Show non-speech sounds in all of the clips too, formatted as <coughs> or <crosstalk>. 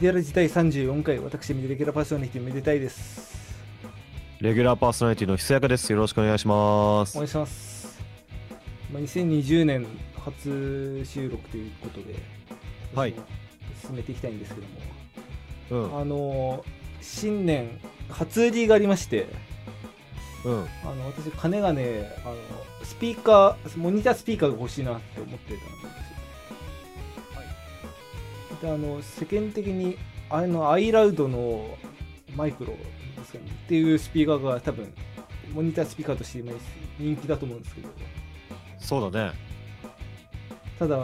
ディアラジ第34回、私、レギュラーパーソナリティめでたいです。レギュラーパーソナリティのひそやかです。よろしくお願いします。お願いします。まあ、2020年初収録ということで、はい進めていきたいんですけども、うん。あのー新年、初売りがありまして、うん。あの私、金がね、あのスピーカー、モニタースピーカーが欲しいなって思ってたんですあの、世間的に、あの、アイラウドのマイクロですかね、っていうスピーカーが多分、モニタースピーカーとして今人気だと思うんですけど、そうだね。ただ、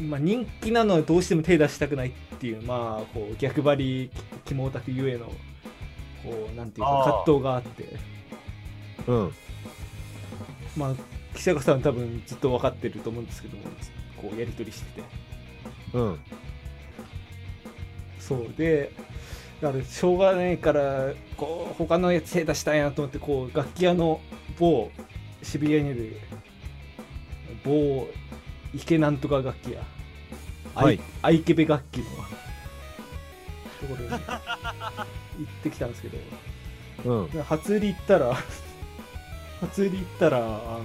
まあ、人気なのはどうしても手出したくないっていう、まあ、こう逆張り、肝オタクゆえの、こう、なんていうか、葛藤があって、うん。まあ、岸坂さん多分ずっと分かってると思うんですけども、こうやり取りしてて。うん。そうで、だからしょうがないから、こう、他のやつ手出したいなと思って、こう、楽器屋の某、渋谷にある、某、池なんとか楽器屋。はいアイ。ケベ楽器の、<laughs> ところに行ってきたんですけど、うん。で初売り行ったら <laughs> 初売り行ったらあの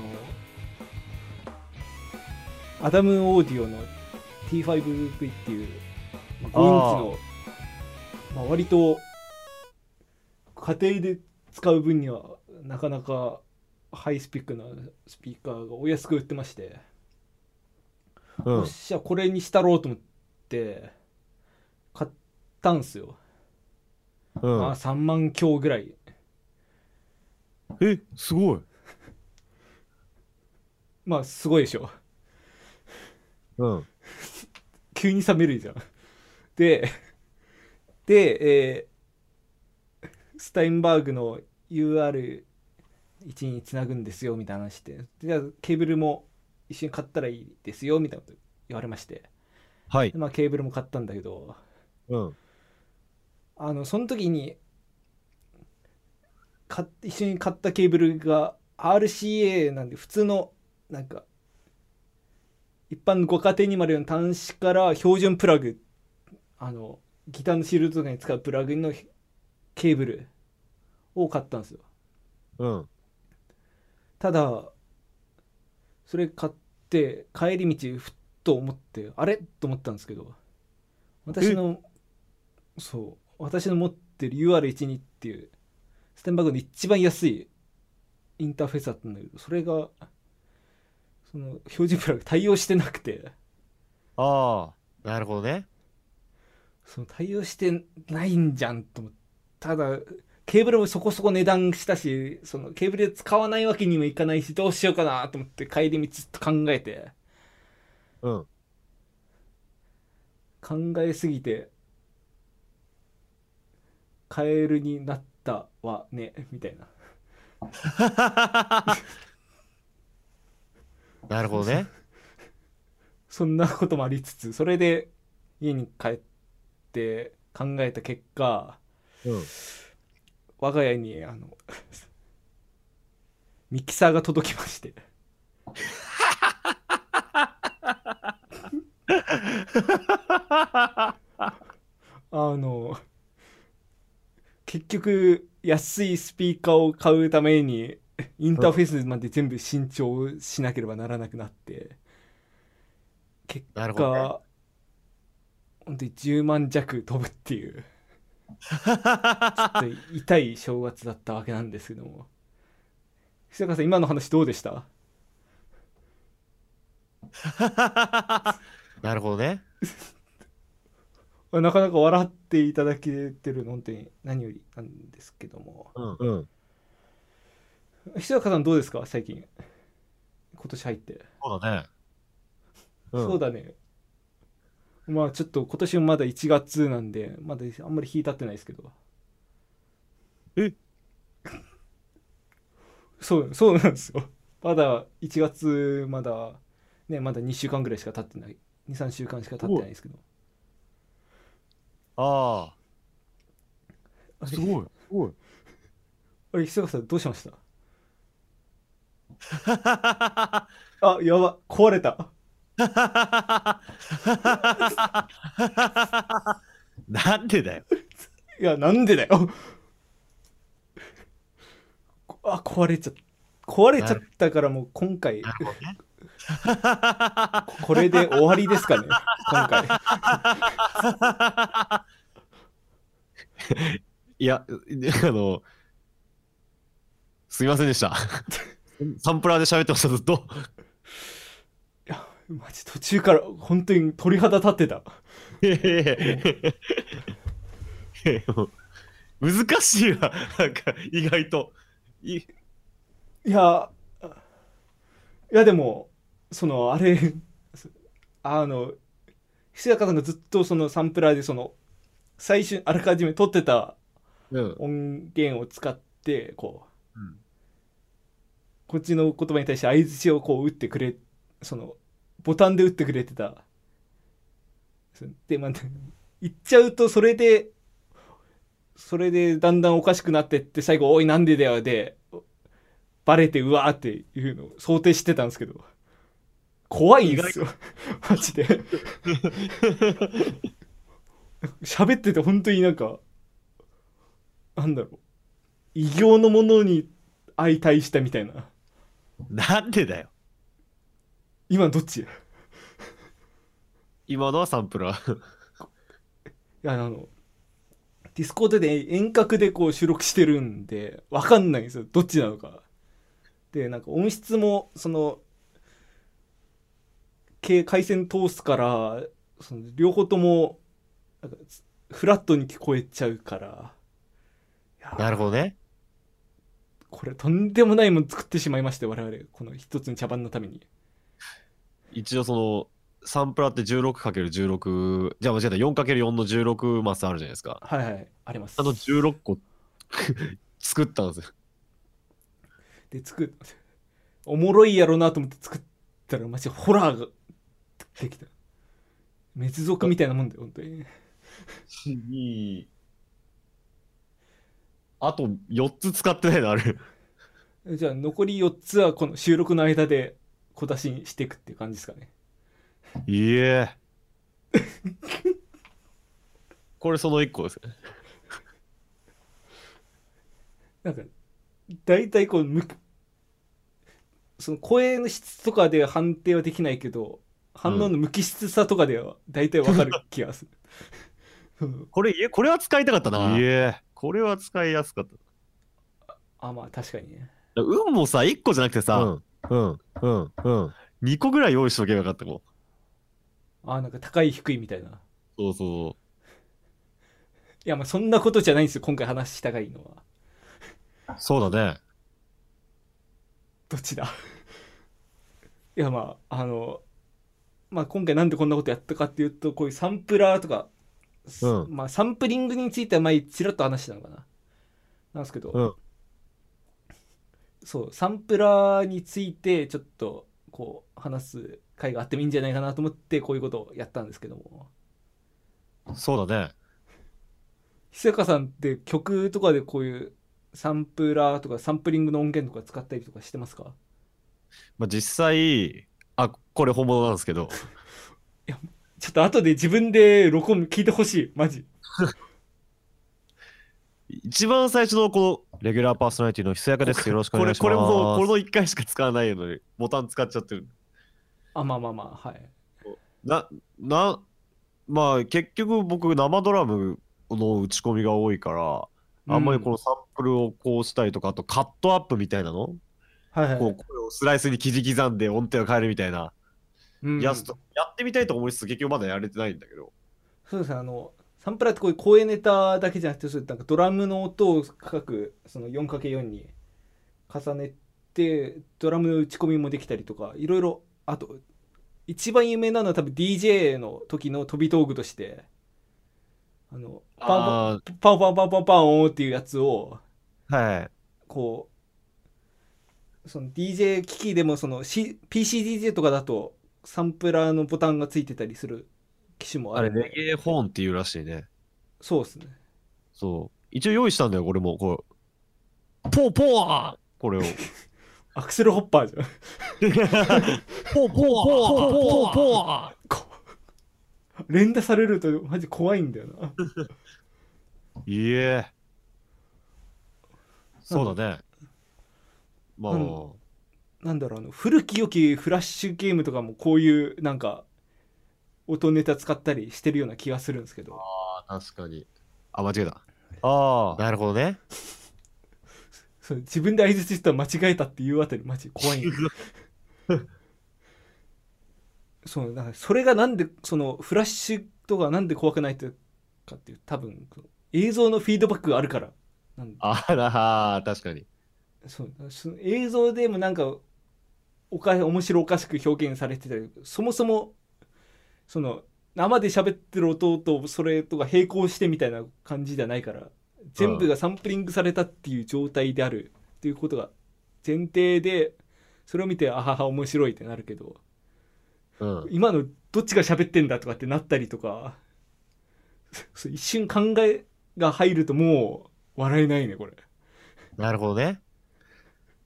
アダムオーディオの T5V っていう、まあ、5インチのまあ、割と家庭で使う分にはなかなかハイスペックなスピーカーがお安く売ってまして、うんよっ。しゃこれにしたろうと思って買ったんすよ、うんまあ3万強ぐらいえ、すごい。<laughs> まあすごいでしょうん。<laughs> 急に冷めるじゃん。で、で、えースタインバーグの UR1 につなぐんですよみたいな話して、でじゃあケーブルも一緒に買ったらいいですよみたいなこと言われまして、はいで。まあケーブルも買ったんだけど、うん。あの、その時に、買っ一緒に買ったケーブルが RCA なんで普通のなんか一般のご家庭にまでの端子から標準プラグあのギターのシールドとかに使うプラグのケーブルを買ったんですようん。ただそれ買って帰り道ふっと思ってあれ？と思ったんですけど私のそう私の持ってる UR12 っていうステンバーグの一番安いインターフェースだったんだけどそれがその標準プラグ対応してなくてああ、なるほどね。その対応してないんじゃんと思ってただケーブルもそこそこ値段したしそのケーブルで使わないわけにもいかないしどうしようかなと思って帰り道ずっと考えてうん。考えすぎてカエルになったわねみたいな <laughs> なるほどね。そんなこともありつつそれで家に帰って考えた結果うん。我が家にあの <laughs> ミキサーが届きましてあの結局安いスピーカーを買うためにインターフェースまで全部新調しなければならなくなって結果本当に10万弱飛ぶっていう <laughs> ちょっと痛い正月だったわけなんですけども久川さん今の話どうでした？<laughs> なるほどね。<laughs> なかなか笑っていただけてるの本当に何よりなんですけどもうん。うん。久川さんどうですか？最近今年入って、そうだね。うんそうだねまあちょっと今年もまだ1月なんでまだあんまり日経ってないですけど。え？<laughs> そうそうなんですよ。まだ1月まだねまだ2週間ぐらいしか経ってない。23週間しか経ってないですけど。ああ。あ、すごい。すごい。あれ久川さんどうしました？<laughs> あやば壊れた <laughs> なんでだよ。いやなんでだよこあ壊れちゃ壊れちゃったからもう今回。これで終わりですかね今回いや、あの、すみませんでした。サンプラーで喋ってました、ずっと。<laughs> マジ途中から本当に鳥肌立ってた。<laughs> 難しいわ、なんか意外と。いいやいやでもそのあれあの久坂さんがずっとそのサンプラーでその最初あらかじめ撮ってたうん。音源を使ってこううん。こっちの言葉に対して相づちをこう打ってくれそのボタンで打ってくれてた。そでまあ <laughs> 言っちゃうとそれでそれでだんだんおかしくなってって最後「おいなんでだよ」でバレてうわーっていうのを想定してたんですけど。怖いんですよ。マジで。喋ってて本当になんかなんだろう。異形のものに相対したみたいな。なんでだよ。今どっち？い <laughs> 今のはサンプラー。やあの Discordで遠隔でこう収録してるんでわかんないんですよ。どっちなのか。でなんか音質もそのけ回線通すからその両方ともフラットに聞こえちゃうから。なるほどね。これとんでもないもん作ってしまいまして我々。この一つの茶番のために一応その、サンプラーって 16×16、じゃあ間違えた、4×4 の16マスあるじゃないですか。はいはいありますあの16個 <laughs> 作ったんですよ。で作っおもろいやろなと思って作ったらマジホラーができた滅族みたいなもんだよ本当に。<laughs> あと4つ使ってないのある。<laughs> じゃあ残り4つはこの収録の間で小出しにしていくっていう感じですかねいえ。これその1個ですね。なんか大体こうむその声の質とかでは判定はできないけど反応の無機質さとかでは大体わかる気がする、うんこれ、いえ、これは使いたかったな。いえ。これは使いやすかった。あまあ確かにね運もさ、1個じゃなくてさ、うん、うん、うん。2個ぐらい用意しとけばよかったもん。あなんか高い低いみたいないそうそやまあそんなことじゃないんですよ今回話したがいいのはう。そうだね。どっちだ？いやまああのまあ今回なんでこんなことやったかっていうとこういうサンプラーとか、うんまあサンプリングについては前ちらっと話したのかななんですけど、うんそうサンプラーについてちょっとこう話す会があってもいいんじゃないかなと思ってこういうことをやったんですけども。そうだね。久坂さんって曲とかでこういうサンプラーとかサンプリングの音源とか使ったりとかしてますか？まあ、実際、あ、これ本物なんですけど、ちょっと後で自分で録音聞いてほしいマジ <laughs> 一番最初のこの、レギュラーパーソナリティのひそやかです。よろしくおこれ、願いします。これも、この1回しか使わないのに、ボタン使っちゃってる。あまあまあまあはいな、な、まあ、結局僕、生ドラムの打ち込みが多いから、あんまりこのサンプルをこうしたりとか、あとカットアップみたいなの、はいはいこうスライスに切り刻んで音程を変えるみたいな、うんやつとやってみたいと思いつつ、結局まだやれてないんだけど。そうですねあのサンプラってこういう声ネタだけじゃなくてそううなんかドラムの音を深くその 4×4 に重ねてドラムの打ち込みもできたりとかいろいろあと一番有名なのは多分 DJ の時の飛び道具としてあのパンパンパンパンパンパンっていうやつを、はい。こうその DJ 機器でもその、C、PCDJ とかだとサンプラーのボタンがついてたりする機種もああれ、るんでレゲエホーンっていうらしいね。そうですね。そう。一応用意したんだよ、これも。こう。ポーポーこれを。<laughs> アクセルホッパーじゃん。ポーポーポーポーポーこ連打されるとマジ怖いんだよな。いえ。そうだね。まあ、うんなんだろうあの古き良きフラッシュゲームとかもこういうなんか音ネタ使ったりしてるような気がするんですけど。あ確かに。あ間違えた。ああなるほどね。<laughs> そう自分で相づちしたら間違えたっていうあたりマジ怖いん <laughs> そうだからそれがなんでそのフラッシュとかなんで怖くないかっていう多分映像のフィードバックがあるから。なんあら確かに。そうその映像でもなんかおか面白おかしく表現されてたりそもそもその生で喋ってる音とそれとか並行してみたいな感じじゃないから全部がサンプリングされたっていう状態であるっていうことが前提でそれを見てあはは面白いってなるけどうん。今のどっちが喋ってんだとかってなったりとか一瞬考えが入るともう笑えないねこれ。なるほどね。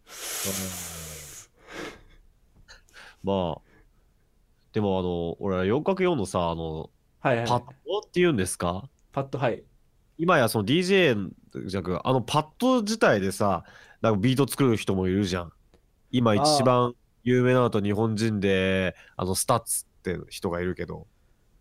<laughs> まあでもあの俺は 4×4 のさあのはいはいパッドっていうんですか？パッドはい。今やその DJ じゃなくあのパッド自体でさなんかビート作る人もいるじゃん。今一番有名なのと日本人であの STUTS って人がいるけど。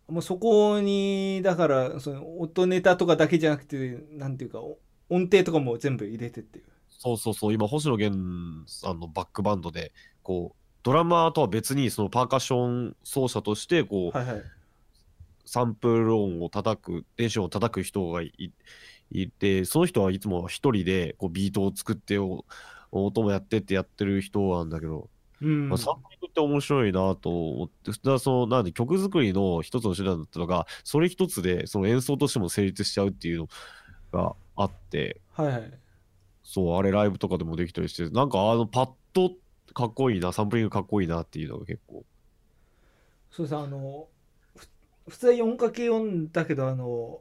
もうそこにだからその音ネタとかだけじゃなくてなんていうかお音程とかも全部入れてっていう。そうそうそう。今星野源さんのバックバンドでこうドラマーとは別にそのパーカッション奏者としてこう、はいはい。サンプル音を叩く電子音を叩く人がいいてその人はいつも一人でこうビートを作ってお音もやってってやってる人なんだけど、うん、まあ、サンプリングって面白いなと思ってだからそのなんで曲作りの一つの手段だったのがそれ一つでその演奏としても成立しちゃうっていうのがあってはいはい。そうあれライブとかでもできたりしてなんかあのパッドかっこいいなサンプリングかっこいいなっていうのが結構。そうさあのふ普通は 4×4 だけどあの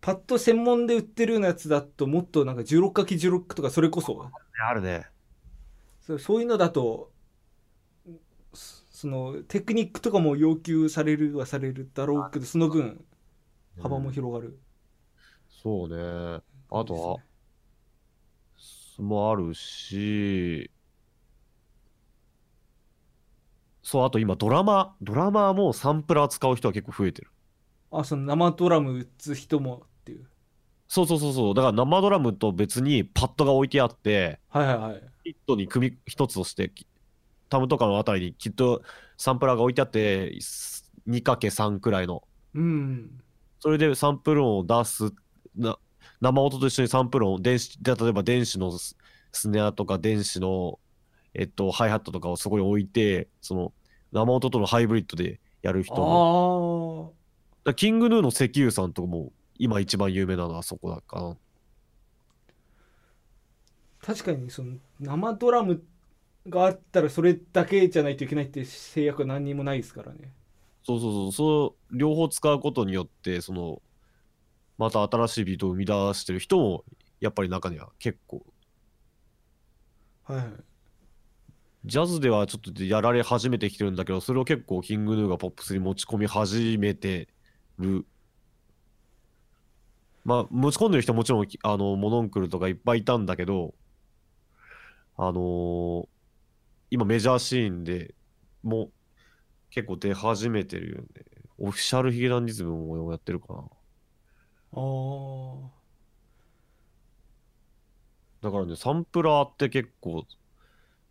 パッド専門で売ってるようなやつだともっとなんか 16×16 とかそれこそ。あるねそうそういうのだとそそのテクニックとかも要求されるはされるだろうけどその分幅も広がる、そうね。あとはもあるし、そう、あと今ドラマ、ドラマーもサンプラー使う人は結構増えてる。あその生ドラム打つ人もっていうそうそうそうそう、だから生ドラムと別にパッドが置いてあって、はいはいはいヒットに組み一つとして、きタムとかのあたりにきっとサンプラーが置いてあって、2×3 くらいの。うんそれでサンプル音を出す、な生音と一緒にサンプル音、電子、で例えば電子のススネアとか電子の、えっと、ハイハットとかをそこに置いて、その生音とのハイブリッドでやる人も。あだキングヌーの石油さんとかも今一番有名なのはそこだかな。あ確かにその生ドラムがあったらそれだけじゃないといけないって制約は何にもないですからね。そうそうそう、そう。両方使うことによって、その、また新しいビートを生み出してる人も、やっぱり中には結構、はいはいジャズではちょっとやられ始めてきてるんだけど、それを結構キングヌーがポップスに持ち込み始めてる。まあ、持ち込んでる人はもちろん、あの、モノンクルとかいっぱいいたんだけど、あのー今メジャーシーンでもう結構出始めてるよね。オフィシャルヒゲダンディズムもやってるかな。ああだからね、サンプラーって結構、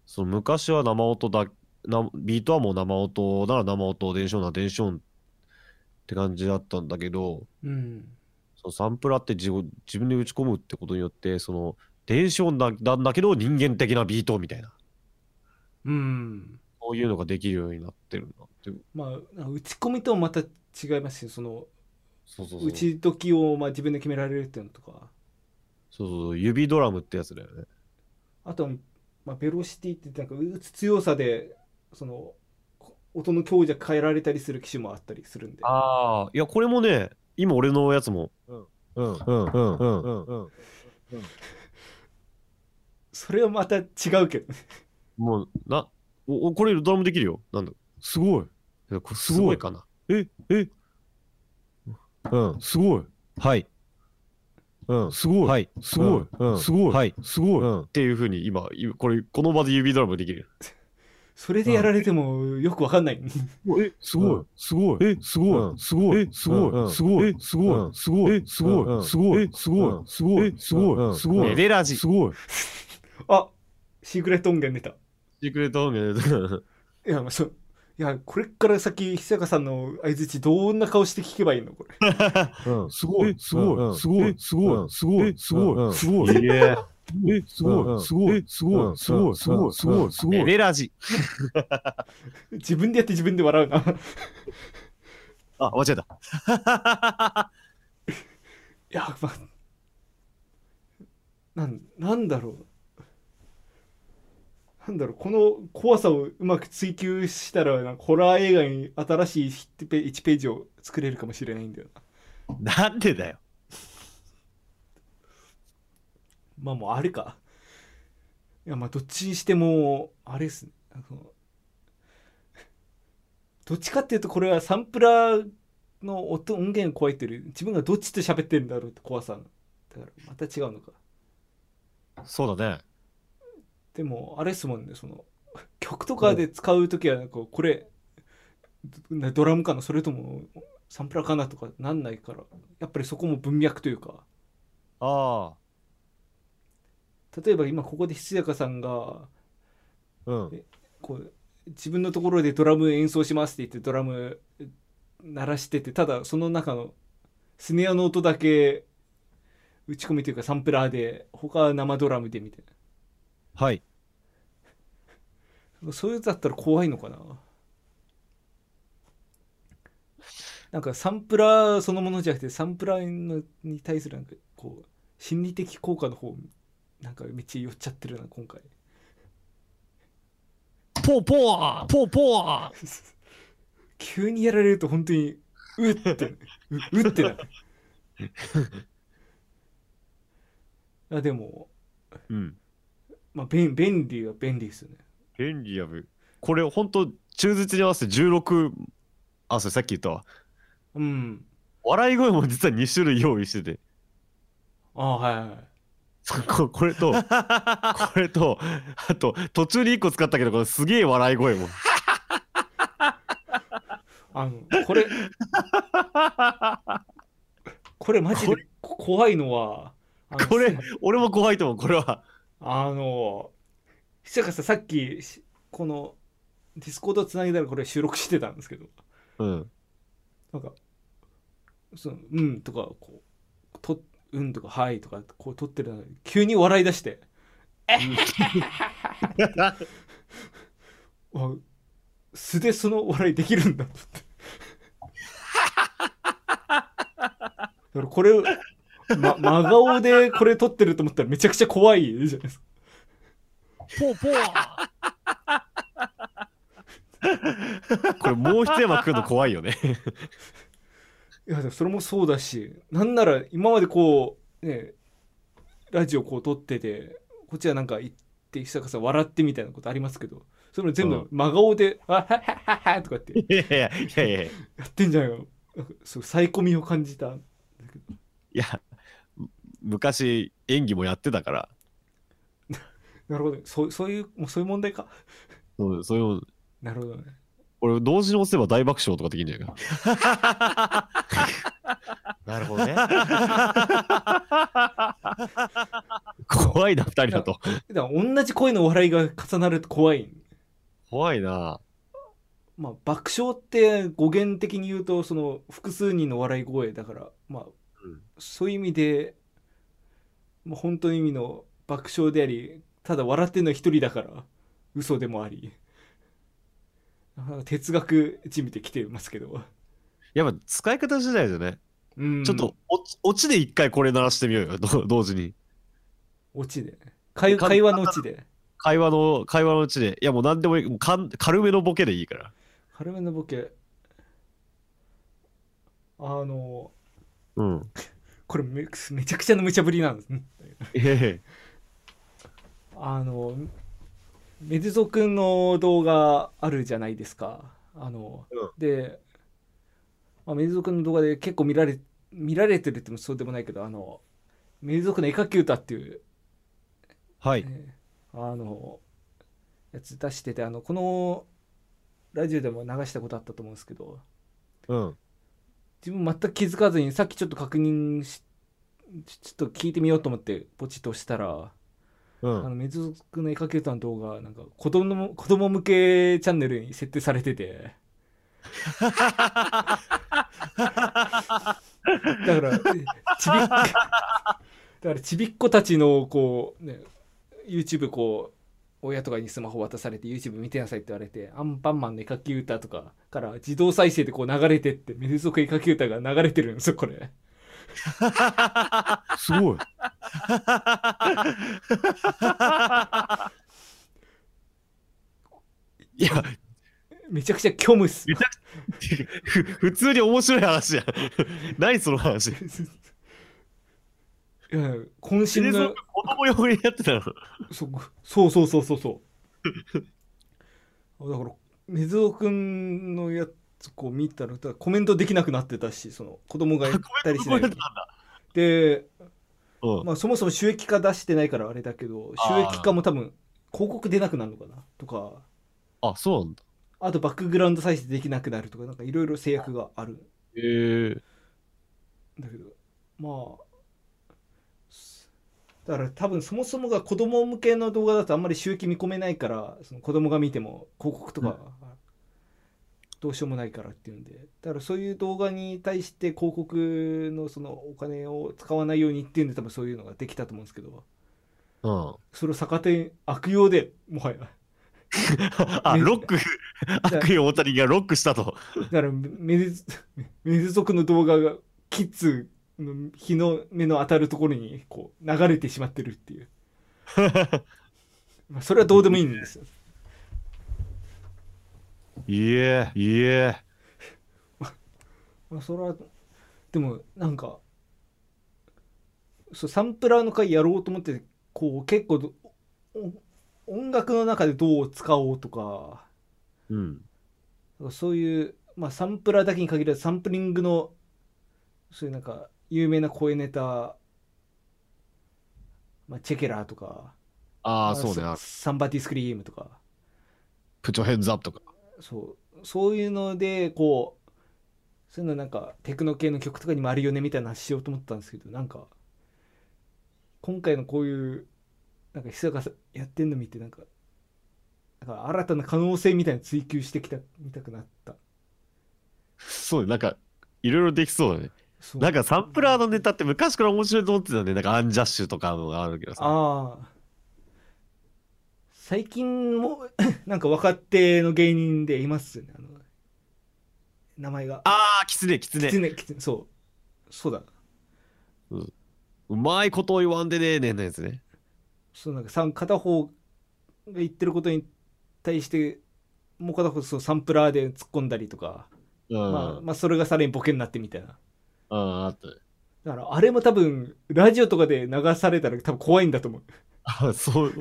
その昔は生音だ、なビートはもう生音なら生音、電子音なら電子音って感じだったんだけど、うんそのサンプラーって自分自分で打ち込むってことによって、その電子音だなんだけど人間的なビートみたいな、うんそういうのができるようになってるなって。まあ打ち込みともまた違いますしそのそうそうそう。打ち時をまあ自分で決められるっていうのとかそうそう、指ドラムってやつだよね。あとは、まあ、ベロシティってなんか打つ強さでそのこ音の強弱変えられたりする機種もあったりするんで。ああ、いや、これもね、今俺のやつも、うん、うん、うん、うん、うん、うん。<laughs> それはまた違うけどね。もう、な、お、おこれドラムできるよ。なんだ。すごい。いやこれすごいかな。え、え、うん。すごい。はいうん。すごい。はい。すごい。うん。すごい。はい。すごい。うん。っていうふうに今いこれこの場で指ドラムできる。<laughs> それでやられてもよくわかんない。<laughs> えすごい。すごい。えすごうん。い。すごい。うん。すごい。すごい。すごい。すごい。すごい。すごい。すごい。すごい。すごい。すごい。エレラジ。すごい。<laughs> あシークレット音源出た。シークレット音源いや、まあ、そう。いや、これから先、久坂さんの相づち、どんな顔して聞けばいいのこれ。<laughs> うん。すごいすごいすごいすごいすごいすごいすごい。いえ。え？すごいすごいすごいすごいすごいすごいすごエい。レラジ自分でやって自分で笑うな。あ間違えた。<laughs> いや、まあ、なん、なんだろう。なんだろう、この怖さをうまく追求したら、なんかホラー映画に新しい1ペ1ページを作れるかもしれないんだよな。なんでだよまあもうあれか。いやまあどっちにしてもあれですね。どっちかっていうとこれはサンプラーの音音源を超えてる自分がどっちと喋ってるんだろうって怖さだからまた違うのか。そうだねでもあれですもんねその曲とかで使う時はなん。かこれドドラムかなそれともサンプラーかなとかなんないからやっぱりそこも文脈というか。あ例えば今ここでひつやかさんがあうん。こう自分のところでドラム演奏しますって言ってドラム鳴らしててただその中のスネアの音だけ打ち込みというかサンプラーで他は生ドラムでみたいはい。な <laughs> そういうやつだったら怖いのかな？なんかサンプラーそのものじゃなくてサンプラーのに対するなんかこう心理的効果の方なんかめっちゃ寄っちゃってるな今回。ポーポーポーポー。<laughs> 急にやられると本当にうってううってなる。<laughs> いやでもうんまあ便便利は便利ですよね。便利やぶ。これほんと忠実に合わせて16あそれさっき言ったわ。うん。笑い声も実は2種類用意してて。ああはいはいここれと <laughs> これとあと途中に1個使ったけどこれすげえ笑い声も。<laughs> あのこれこれマジでこ怖いのはこれ俺も怖いと思うこれはあの久坂さんさっきしこの Discord つなげたらこれ収録してたんですけど。うん。なんかその「うん」とかこう「とうん」とか「はい」とかこう録ってるのに急に笑い出して。<laughs> あ素でその笑いできるんだって。<laughs> だからこれ、ま、真顔でこれ撮ってると思ったらめちゃくちゃ怖いじゃないですか。ポーポーこれもう一山来るの怖いよね。いやそれもそうだしなんなら今までこうねラジオこう撮っててこっちはなんか言って久坂さん笑ってみたいなことありますけどそれも全うん。部真顔で「あはっはっはっは」とかって。いやいやいやいやいや。やってんじゃないのそうサイコミを感じたいやむ昔演技もやってたから。<laughs> なるほど。そうそういうもうそういう問題か？<laughs> そうそういうなるほどね。俺同時に押せば大爆笑とかできるんじゃないか？<laughs> なるほどね。怖いな二人だと。だ同じ声の笑いが重なると怖い。怖いな。まあ爆笑って語源的に言うとその複数人の笑い声だからまあ、うん。そういう意味で、まあ、本当の意味の爆笑でありただ笑ってるのは一人だから嘘でもあり。哲学じみてきてますけど、やっぱ使い方次第だよね、うん、ちょっとおオチで一回これ鳴らしてみようよど同時に。オチで。会か会話のオチで。会話の会話のうちで。いやもう何でもいい。もうかん軽めのボケでいいから。軽めのボケ。あのうんこれめめちゃくちゃの無茶ぶりなんですねえあのメデゾくんの動画あるじゃないですかあの、うんで、まあ、メデゾくんの動画で結構見られ見られてるってもそうでもないけどあのメイ族の絵描き歌っていう、はい。えーあのやつ出しててあのこのラジオでも流したことあったと思うんですけどうん。自分全く気づかずにさっきちょっと確認しちちょっと聞いてみようと思ってポチッと押したら、うん。あのメズ族の絵描き歌の動画なんか子供の子供向けチャンネルに設定されててだからちびっだからちびっ子たちのこうね YouTube こう親とかにスマホ渡されて YouTube 見てなさいって言われてアンパンマンの絵描き歌とかから自動再生でこう流れてってメズ族絵描き歌が流れてるんですよこれすごい。いや、めちゃくちゃ虚無っす普通に面白い話や。何その話？いや渾身の子供用にやってたの。そそうそうそうそうそうだから水尾くんのやつこう見たらコメントできなくなってたしその子供が言ったりしないで、うん。まあ、そもそも収益化出してないからあれだけど収益化も多分広告出なくなるのかな？とかあ、そうなんだ。あとバックグラウンド再生できなくなるとかなんかいろいろ制約があるへえ。だけどまあだから多分そもそもが子供向けの動画だとあんまり収益見込めないからその子供が見ても広告とかどうしようもないからっていうんでだからそういう動画に対して広告のそのお金を使わないようにっていうんで多分そういうのができたと思うんですけどうん。それを逆手に悪用でもはや <laughs> あ、ロック、悪意を持った人間がロックしたと。だからメズメズ族の動画がキッズの日の目の当たるところにこう流れてしまってるっていう <laughs> まあそれはどうでもいいんですよいえ、いえ。<laughs> まあそれはでもなんかそうサンプラーの回やろうと思ってこう結構音楽の中でどう使おうとかうん。そういう、まあ、サンプラーだけに限らずサンプリングのそういうなんか有名な声ネタ、まあ、チェケラーとかああ、そうね。あサンバティスクリームとかプチョヘッズアップとか。そうそういうのでこうそういうのなんかテクノ系の曲とかにもあるよねみたいな話しようと思ったんですけどなんか今回のこういうなんか人がやってんの見てなんかなんか新たな可能性みたいなの追求してきたみたくなったそうね。なんか、いろいろできそうだね。なんかサンプラーのネタって昔から面白いと思ってたよね。なんかアンジャッシュとかのがあるけどさ。ああ最近も <coughs> なんか若手の芸人でいますよねあの名前がああ、キツネ、キツネきつ。ねきつねそうそうだうまいことを言わんでねえねんのやつね。そうなんかさん片方が言ってることに対してもう片方そうサンプラーで突っ込んだりとか、うん。まあ、まあそれがさらにボケになってみたいなああ、あったね。だからあれも多分ラジオとかで流されたら多分怖いんだと思う。あそう。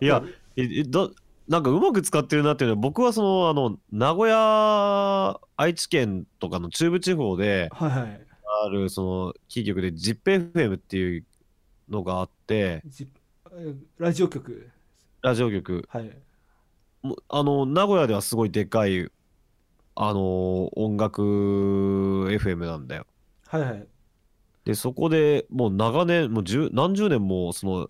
いや、<laughs> え、えだ、なんかうまく使ってるなっていうのは、僕はその、あの、名古屋、愛知県とかの中部地方ではいはい。ある、その、キー局で ZIPFM っていうのがあって、じラジオ局。ラジオ局、はい。あの、名古屋ではすごいでかい、あの、音楽 FM なんだよ。はいはいで、そこでもう長年、もう十何十年もその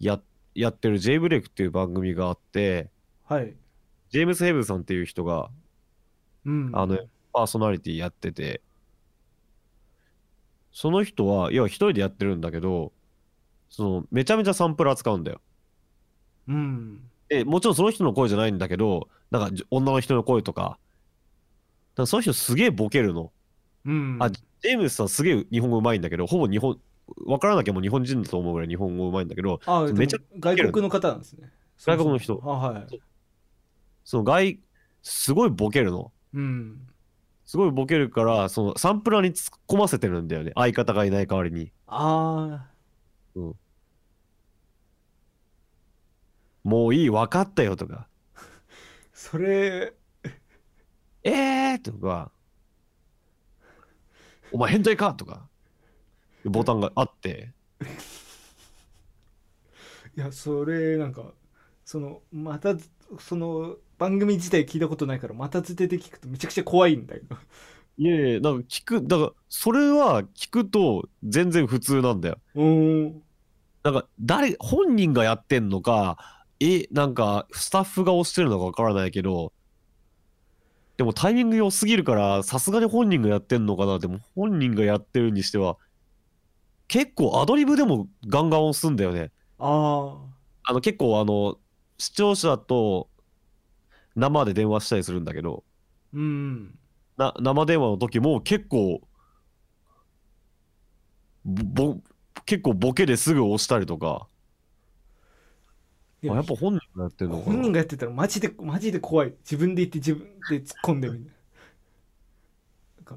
ややってる J ブレイクっていう番組があって、はいジェームス・ヘブンさんっていう人がうんあのパーソナリティやってて、その人は、要は一人でやってるんだけど、そのめちゃめちゃサンプラー使うんだよ。うんで、もちろんその人の声じゃないんだけど、なんかじ女の人の声とからその人すげえボケるの。うんあジェームスさんすげえ日本語うまいんだけど、ほぼ日本、わからなきゃもう日本人だと思うぐらい日本語うまいんだけど、あめちゃ外国の方なんですね外国の人あはいその外、すごいボケるの。うんすごいボケるから、そのサンプラーに突っ込ませてるんだよね。相方がいない代わりに。あもういい、分かったよとか。あ <laughs> それえーとか。「お前変態か!」とか。ボタンがあって。いやそれなんかそのまたその番組自体聞いたことないからまたつてで聞くとめちゃくちゃ怖いんだけどいやいやなんか聞くだからそれは聞くと全然普通なんだよ。うーん。なんか誰本人がやってんのかえなんかスタッフが押してるのかわからないけどでもタイミング良すぎるからさすがに本人がやってんのかな。でも本人がやってるにしては結構アドリブでもガンガン押すんだよね。ああの結構あの視聴者と生で電話したりするんだけどーうん。な生電話の時も結構ぼぼ結構ボケですぐ押したりとかあやっぱ本人がやってるのかな？本人がやってたらマジでマジで怖い。自分で言って自分で突っ込んでみるな。んか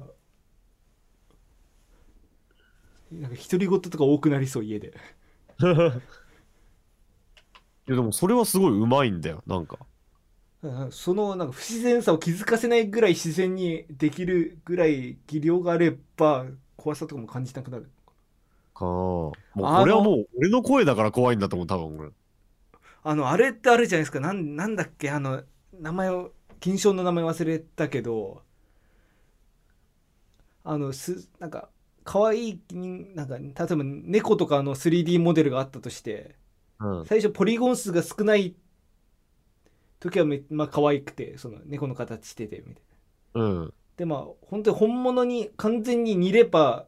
なんか独り言とか多くなりそう家で。<laughs> いやでもそれはすごいうまいんだよなんか。うんそのなんか不自然さを気づかせないぐらい自然にできるぐらい技量があれば怖さとかも感じなくなる。か。なもうこれはもう俺の声だから怖いんだと思う多分俺あのあれってあるじゃないですか。なんなんだっけ。あの名前を金賞の名前忘れたけど。あのすなんか可愛い人なんか例えば猫とかの 3D モデルがあったとして。うん。最初ポリゴン数が少ない時はめまあ可愛くてその猫の形しててみたいな。うん。でまあ本当に本物に完全に似れば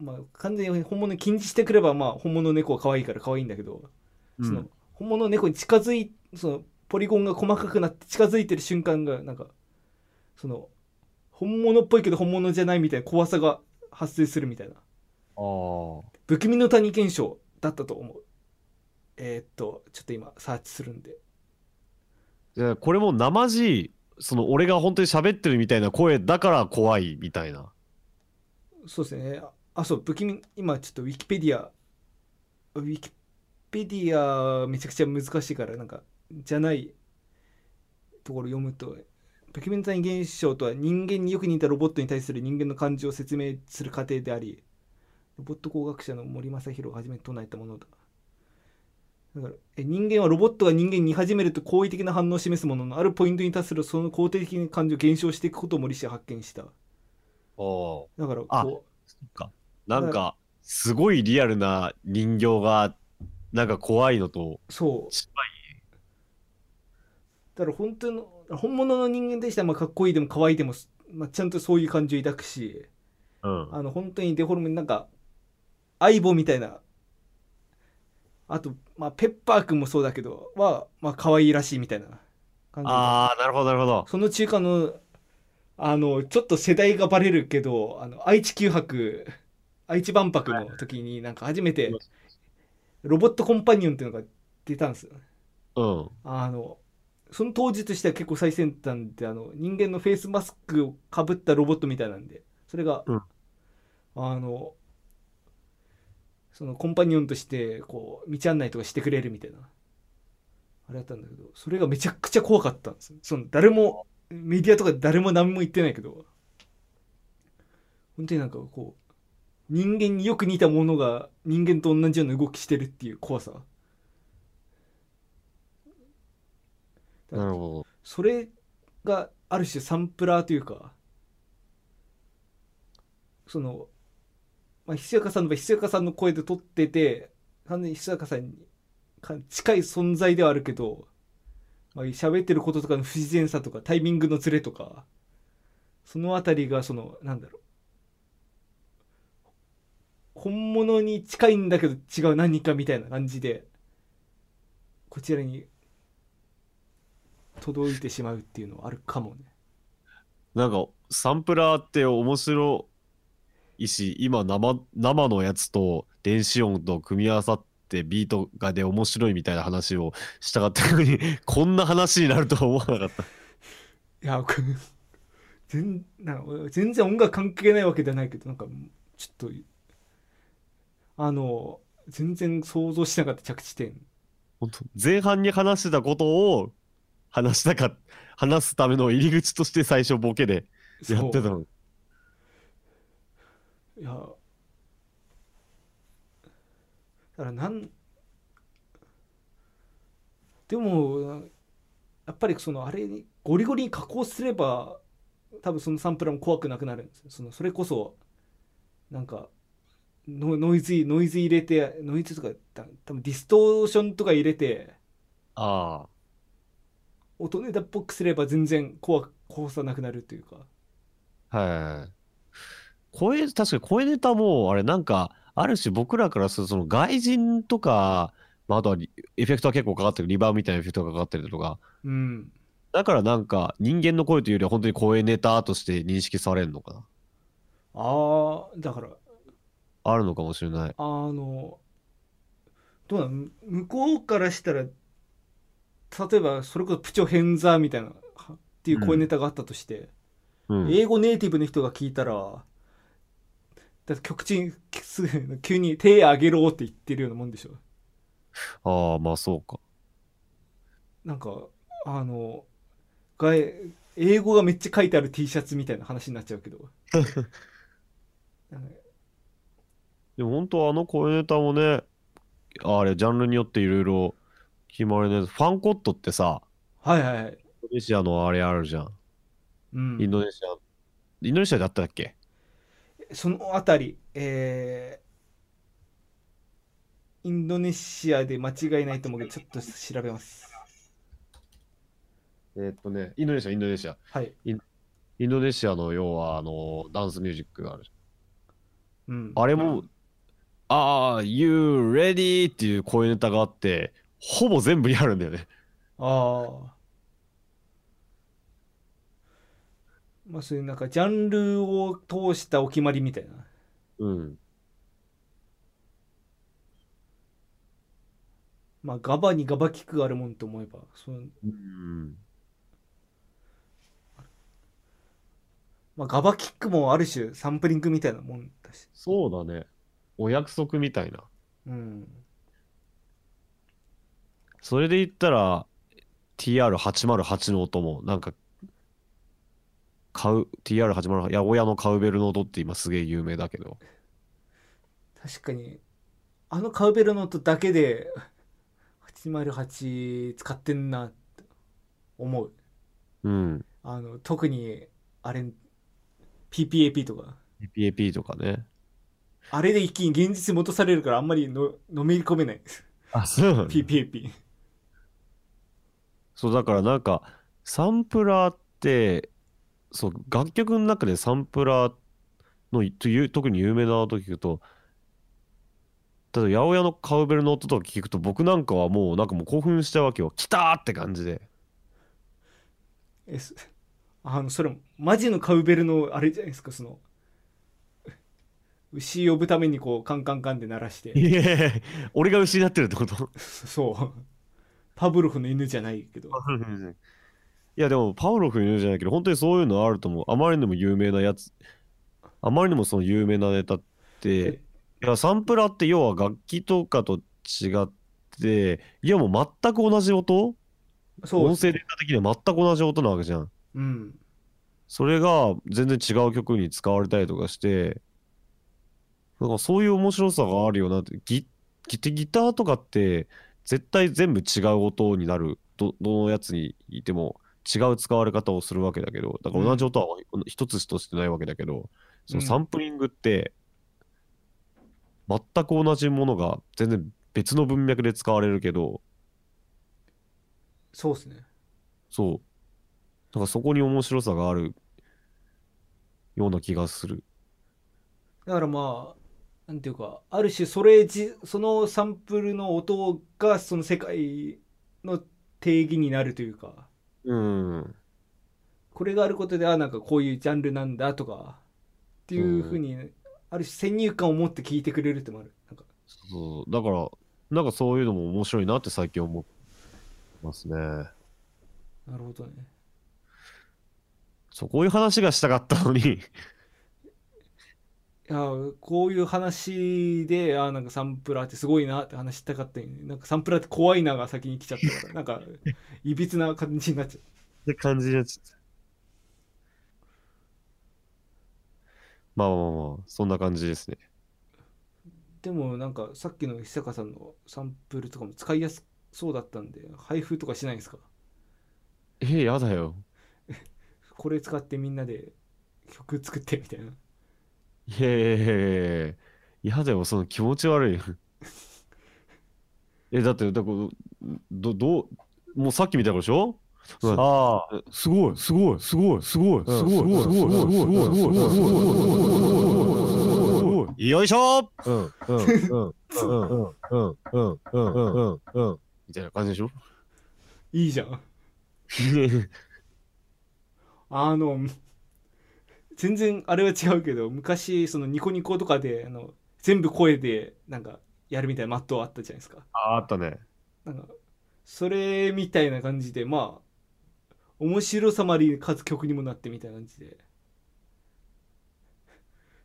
まあ完全に本物に禁じしてくればまあ本物の猫は可愛いから可愛いんだけど、うん。その本物の猫に近づいそのポリゴンが細かくなって近づいてる瞬間がなんかその本物っぽいけど本物じゃないみたいな怖さが発生するみたいな。ああ不気味の谷現象だったと思う。えーっとちょっと今サーチするんで。じゃあこれも生地その俺が本当に喋ってるみたいな声だから怖いみたいな。そうですね。ああそう不気味今ちょっとウィキペディアウィキペディアめちゃくちゃ難しいからなんかじゃないところ読むと不気味の谷現象とは人間によく似たロボットに対する人間の感情を説明する過程でありロボット工学者の森正弘が初めて唱えたものだだからえ人間はロボットが人間に似始めると好意的な反応を示すもののあるポイントに達するその肯定的な感情を減少していくことを森氏は発見した。おだからあこなんかすごいリアルな人形がなんか怖いのとうそう。近だから本当の本物の人間でしたらまあかっこいいでも可愛いでも、まあ、ちゃんとそういう感情を抱くしいうん。あの本当にデフォルメなんか相棒みたいな。あと、まあ、ペッパーくんもそうだけどは、まあ可愛いらしいみたいな感じ。でああなるほどなるほど。その中間のあのちょっと世代がバレるけどあの愛知九博愛知万博の時になんか初めてロボットコンパニオンっていうのが出たんですよ。うん。あのその当時としては結構最先端であの人間のフェイスマスクをかぶったロボットみたいなんでそれが、うん。あのそのコンパニオンとしてこう道案内とかしてくれるみたいなあれだったんだけどそれがめちゃくちゃ怖かったんですその誰もメディアとかで誰も何も言ってないけど本当になんかこう人間によく似たものが人間と同じような動きしてるっていう怖さ。なるほそれがある種サンプラーというかその、まあ、ひそやかさんの場合ひそやかさんの声で撮ってて完全にひそやかさんにか近い存在ではあるけど、まあ、喋ってることとかの不自然さとかタイミングのズレとかそのあたりがそのなんだろう本物に近いんだけど違う何かみたいな感じでこちらに届いてしまうっていうのはあるかもね。どなんかサンプラーって面白いし今生生のやつと電子音と組み合わさってビートがで面白いみたいな話をしたかったのに <laughs> こんな話になるとは思わなかったいや全なんか全然音楽関係ないわけじゃないけどなんかちょっとあの全然想像しなかった着地点。本当前半に話してたことを話したか話すための入り口として最初ボケでやってたの。いや。だからなんでもやっぱりそのあれにゴリゴリに加工すれば多分そのサンプラーも怖くなくなるんですよ。そのそれこそなんかノノイズノイズ入れてノイズとかた多分ディストーションとか入れてあ音ネタっぽくすれば全然怖怖さなくなるというか。あはいはい。声確かに声ネタもあれなんかある種僕らからするとその外人とか、まあ、あとはリエフェクトは結構かかってるリバーみたいなエフェクトがかかってるとか。うん。だからなんか人間の声というよりは本当に声ネタとして認識されるのかな。ああだからあるのかもしれない。あのどうなの？向こうからしたら例えばそれこそプチョヘンザーみたいなはっていう声ネタがあったとして、うん。英語ネイティブの人が聞いたらだって曲中にすぐ急に手上げろって言ってるようなもんでしょ？ああまあそうか。なんかあのがえ英語がめっちゃ書いてある T シャツみたいな話になっちゃうけど <laughs> でも本当あの声ネタもねあれジャンルによっていろいろ決まりねファンコットってさはいはいはい、インドネシアのあれあるじゃん。うん。インドネシアインドネシアであったっけ？そのあたり、えーインドネシアで間違いないと思うけど、ちょっと調べます。えーっとねインドネシアインドネシア。はい。インドネシアの要はあのダンスミュージックがある。じうん。ゃん。あれも「ああ You ready?」っていう声ネタがあってほぼ全部にあるんだよねああ。まあ、そういうなんか、ジャンルを通したお決まりみたいな。うんまあ、ガバにガバキックがあるもんと思えば、そううんまあ、ガバキックもある種サンプリングみたいなもんだし。そうだねお約束みたいな。うん。それで言ったら TR808 の音もなんか買う TR808 八百屋のカウベルの音って今すげえ有名だけど。<laughs> 確かに、あのカウベルの音だけで、808使ってんなって思う。うん。あの特にあれ PPAP とか。PAP とかねあれで一気に現実に戻されるからあんまりののめり込めない。ですあそうなんだ PPAP そうだからなんかサンプラーってそう楽曲の中でサンプラーのという特に有名な音聞くと例えば八百屋のカウベルの音とか聞くと僕なんかはもうなんかもう興奮しちゃうわけよ。来たーって感じで。えすあのそれマジのカウベルのあれじゃないですかその牛呼ぶためにこうカンカンカンって鳴らして。いや俺が牛になってるってこと？そう。パブロフの犬じゃないけど。い。やでもパウロフの犬じゃないけど本当にそういうのあると思う。あまりにも有名なやつ。あまりにもその有名なネタって。いやサンプラーって要は楽器とかと違っていやもう全く同じ音？そう。音声データ的には全く同じ音なわけじゃん。うん。それが全然違う曲に使われたりとかしてなんかそういう面白さがあるよなって。ギギギターとかって絶対全部違う音になる。どどのやつにいても違う使われ方をするわけだけど。だから同じ音は一つとしてないわけだけど、そのサンプリングって全く同じものが全然別の文脈で使われるけど。そうですね。そう。だからそこに面白さがあるような気がする。だからまあなんていうかある種それじそのサンプルの音がその世界の定義になるというか。うん。これがあることであなんかこういうジャンルなんだとかっていうふうに、ある種先入観を持って聞いてくれるってもある。なんか。そう。だからなんかそういうのも面白いなって最近思ってますね。なるほどね。そうこういう話がしたかったのにいやこういう話であなんかサンプラーってすごいなって話したかったなんかサンプラーって怖いなが先に来ちゃったからなんか <laughs> いびつな感じになっちゃうって感じになっちゃったまあまあまあまあ、そんな感じですね。でもなんかさっきの久坂さんのサンプルとかも使いやすそうだったんで配布とかしないんですか？えー、やだよ。<laughs> これ使ってみんなで曲作ってみたいな。いやいやいやいやいややだよ、その気持ち悪い。<laughs> え、だって、だからど、どう、もうさっき見たでしょ？うんああ、すごい、すごい、すごい、すごい、すごい、すごい、すごい、すごい、すごい、すごい、すごい。よいしょうん、うん、うん、うん、うん、うん、うん、うん、うん、うん。みたいな感じでしょ？いいじゃん。<laughs> あの、全然あれは違うけど、昔、そのニコニコとかで、あの、全部声で、なんか、やるみたいなマットあったじゃないですか。ああったね。なんか、それみたいな感じで、まあ、面白さまりかつ曲にもなってみたいな感じで。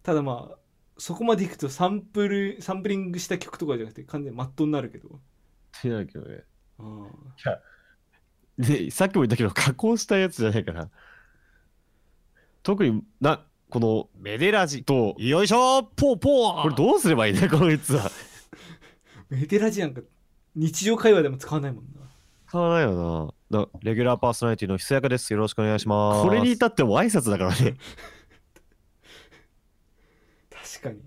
ただまあ、そこまでいくとサンプル、サンプリングした曲とかじゃなくて完全にマットになるけど。ってなるけどね。うんで、さっきも言ったけど、加工したやつじゃないから。特にな、この、メデラジと、よいしょポーポーこれどうすればいいね、こいつは。メデラジなんか日常会話でも使わないもんな。使わないよな。だレギュラーパーソナリティのひそやかです。よろしくお願いします。これに至っても挨拶だからね。確かに。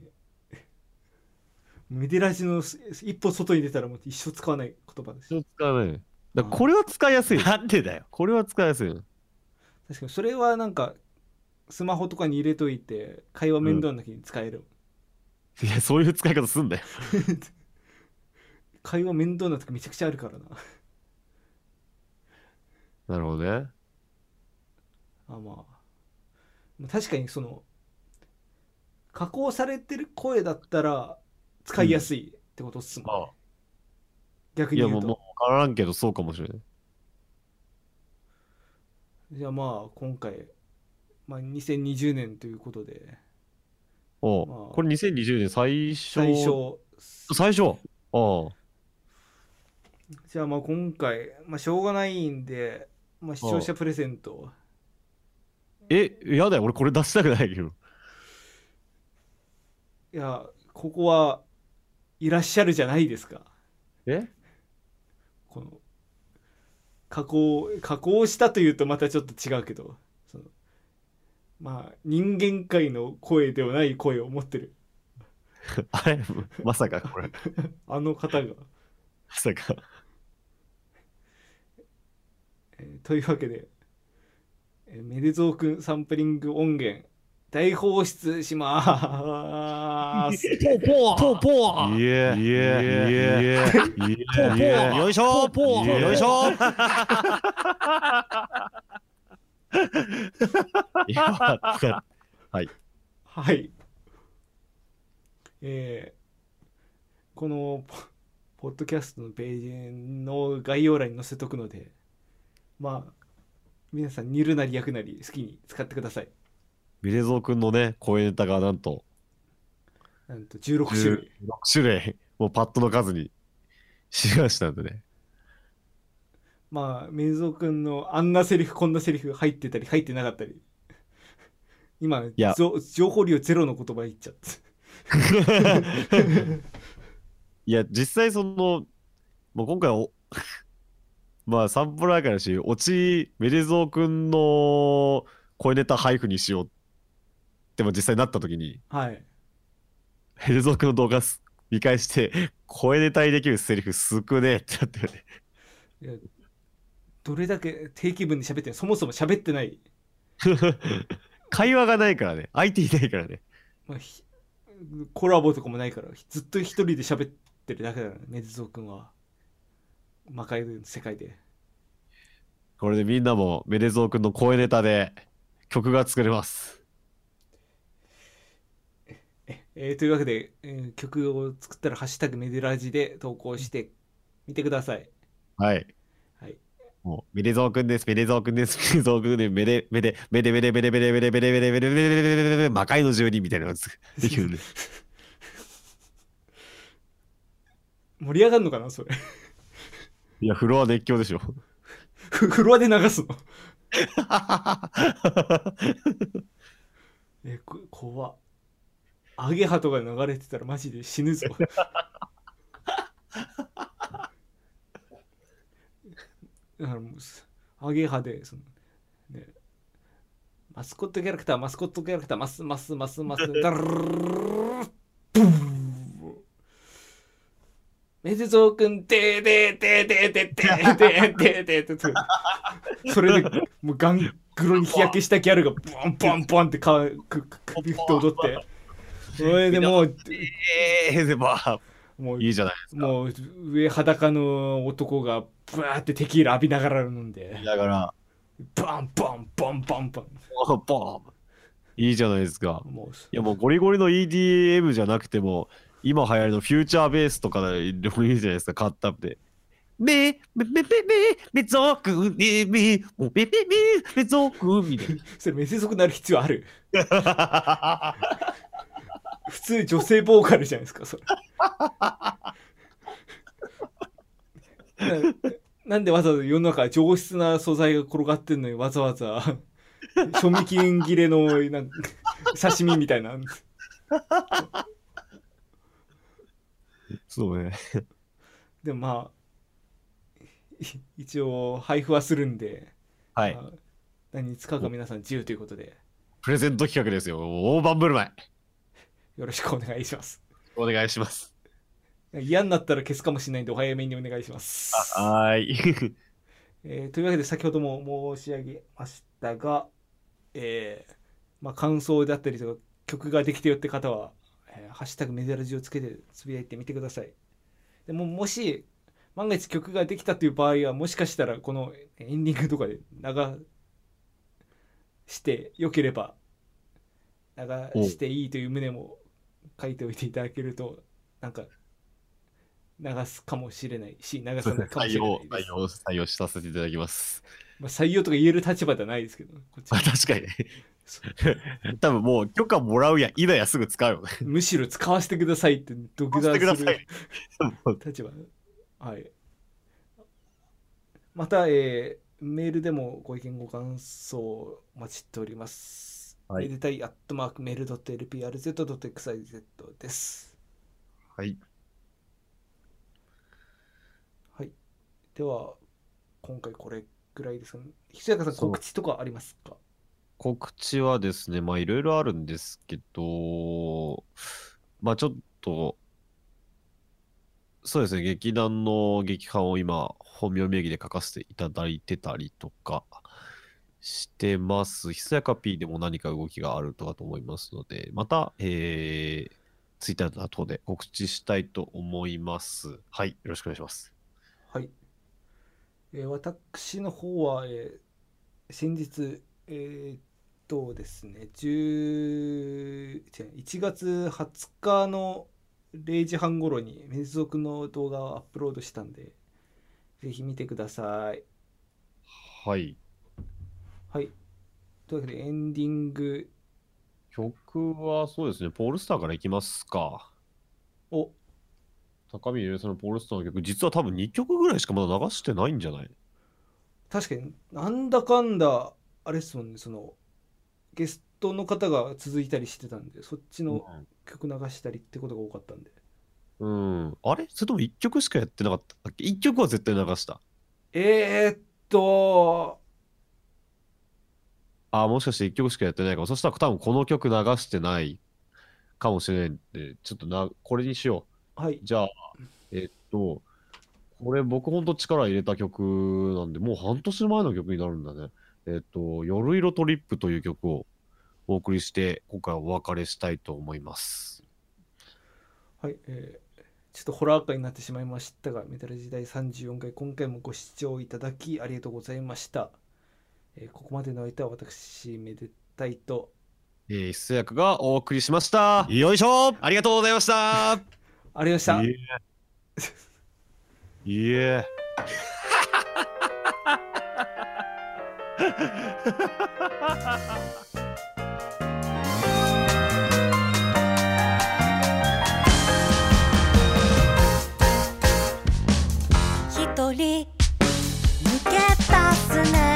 メデラジの一歩外に出たらもう一生使わない言葉です。使わない。だこれは使いやすい。なんでだよ。これは使いやすいよ。確かにそれはなんかスマホとかに入れといて会話面倒な時に使える、いや、そういう使い方すんだよ。<laughs> 会話面倒な時めちゃくちゃあるからな。なるほどね。あまあ。まあ確かにその加工されてる声だったら使いやすいってことっすもん、ね。ああ。いや、逆に言うと。もう、もう分からんけど、そうかもしれない。じゃあまあ今回、まあ、2020年ということで。おう。まあ。これ2020年最初？最初。最初？ああ。じゃあまあ今回、まあ、しょうがないんで、まあ、視聴者プレゼントえ、やだよ。俺これ出したくないけど。いやここはいらっしゃるじゃないですか。え？この加工加工したというとまたちょっと違うけどまあ人間界の声ではない声を持ってる。<laughs> あれまさかこれ。<laughs> あの方が、まさか。えーというわけで、えーメデゾーくんサンプリング音源大放出しまーす。ポーポーポーいえ、いえ、いえ、いえ、いえ、よいしょ。ポーよいしょ <laughs> はい。はい。えーこのポポッドキャストのページの概要欄に載せとくので、まあ、皆さん煮るなり焼くなり好きに使ってください。ミレゾーくんのね、声ネタがなんとなんと16種類。16種類、もうパッドの数にしましたんでね。まあ、メイゾー君のあんなセリフ、こんなセリフ入ってたり入ってなかったり。今、情報量ゼロの言葉言っちゃって。いや、実際その、もう今回お、<laughs> まあサンプラーからし、オチ、メレゾーくんの声ネタ配布にしようっても実際なった時に、はい。メレゾーくんの動画す見返して、声ネタにできるセリフ少ねえってなってるね。いやどれだけ定期分で喋ってそもそも喋ってない。<laughs> 会話がないからね。相手いないからね。まあ、ひコラボとかもないから、ずっと一人で喋ってるだけだから、メデゾー君は。魔界の世界で。これでみんなもメレゾーくんの声ネタで曲が作れます。えーというわけで、えー曲を作ったら「ハッシュタグメデラジ」で投稿してみてください。はい。はい。もう、メレゾーくんです、メレゾーくんです、メレゾーくんで、メレ、メレ、メレ、メレ、メレ、メレ、メレ、メレ、メレ、メレ、メレ、メレ、メレ、メレ、魔界の住人みたいなのができるんで。盛り上がるのかなそれ。いや、フロア熱狂でしょ。フフロアで流すの？<laughs> えーこ怖っアゲハとか流れてたらマジで死ぬぞだからもうすアゲハでそのねマスコットキャラクターマスコットキャラクターマスマスマスマス <laughs> ダルブーメデゾーくんてーてーてーてーてーてーてーてーてーてーそれでもうガングロに日焼けしたギャルがボンボンボンってかくく首振って踊ってそれでもうええでまあもういいじゃないですか。もう上裸の男がブワーってテキーラ浴びながら飲んで。だから。バンバンバンバンバン。ボンいいじゃないですか。もういやもうゴリゴリの EDM じゃなくても今流行りのフューチャーベースとかでもいいじゃないですかカットアップで。め、め、め、め、め、め、ぞく、め、め、もうめ、め、め、め、ぞく、みたいそれメセソクなる必要あるな。普通女性ボーカルじゃないですかそれな <laughs> なんでわざわざ世の中上質な素材が転がってんのにわざわざ賞味期限切れのなんか刺身みたいなそうね。でもまあい一応配布はするんで、はい。まあ何に使うか皆さん自由ということでプレゼント企画ですよ。大盤振る舞い。よろしくお願いしますお願いします。嫌になったら消すかもしれないんでお早めにお願いしますはーい。<laughs> えーというわけで先ほども申し上げましたが、えーまあ、感想だったりとか曲ができてよって方は「えーハッシュタグメデラジ」をつけてつぶやいてみてくださいでももし万が一曲ができたという場合はもしかしたらこのエンディングとかで流してよければ流していいという旨も書いておいていただけるとなんか流すかもしれないし流さないかもしれない、です採用、採用させていただきます。まあ、採用とか言える立場ではないですけど、こっちまあ <laughs> 確かにね。<laughs> 多分もう許可もらうや、いざやすぐ使うよね。むしろ使わせてくださいって独断するい。立場。はい。また、えーメールでもご意見ご感想お待ちしております。はいめでたいアットマークメール .lprz.xyz です。はい。はい。では、今回これぐらいですかね。ひそやかさん、告知とかありますか？告知はですね、まあいろいろあるんですけど、まあちょっと、そうですね、劇団の劇版を今、本名名義で書かせていただいてたりとかしてます。ひそやか P でも何か動きがあるとかと思いますので、また、えー、ツイッターなどで告知したいと思います。はい、よろしくお願いします。はい。えー私の方は、えー先日、えーっとですね、10違う1月20日の0時半頃にメズ族の動画をアップロードしたんで、ぜひ見てください。はい。はい。というわけでエンディング曲はそうですね、ポールスターからいきますか。を、高見ゆりさんのポールスターの曲、実は多分2曲ぐらいしかまだ流してないんじゃない？確かになんだかんだ、あれっすもんね、その、ゲストの方が続いたりしてたんで、そっちの曲流したりってことが多かったんで。うん。あれ？それとも1曲しかやってなかった？っけ ?1 曲は絶対流した。えー、っと、あ、もしかして1曲しかやってないかも。そしたら多分この曲流してないかもしれないんで、ちょっとな、これにしよはい。う。じゃあ、えっと、これ僕ほんと力入れた曲なんで、もう半年前の曲になるんだね。えっと、夜色トリップという曲をお送りして、今回はお別れしたいと思います。はい、えーちょっとホラー化になってしまいましたが、メタル時代34回、今回もご視聴いただきありがとうございました。えー、ここまでのは私めでたいと。えー、一役がお送りしました。よいしょ。ありがとうございました。<laughs> ありがとうございました。いえ。一人抜け出すね。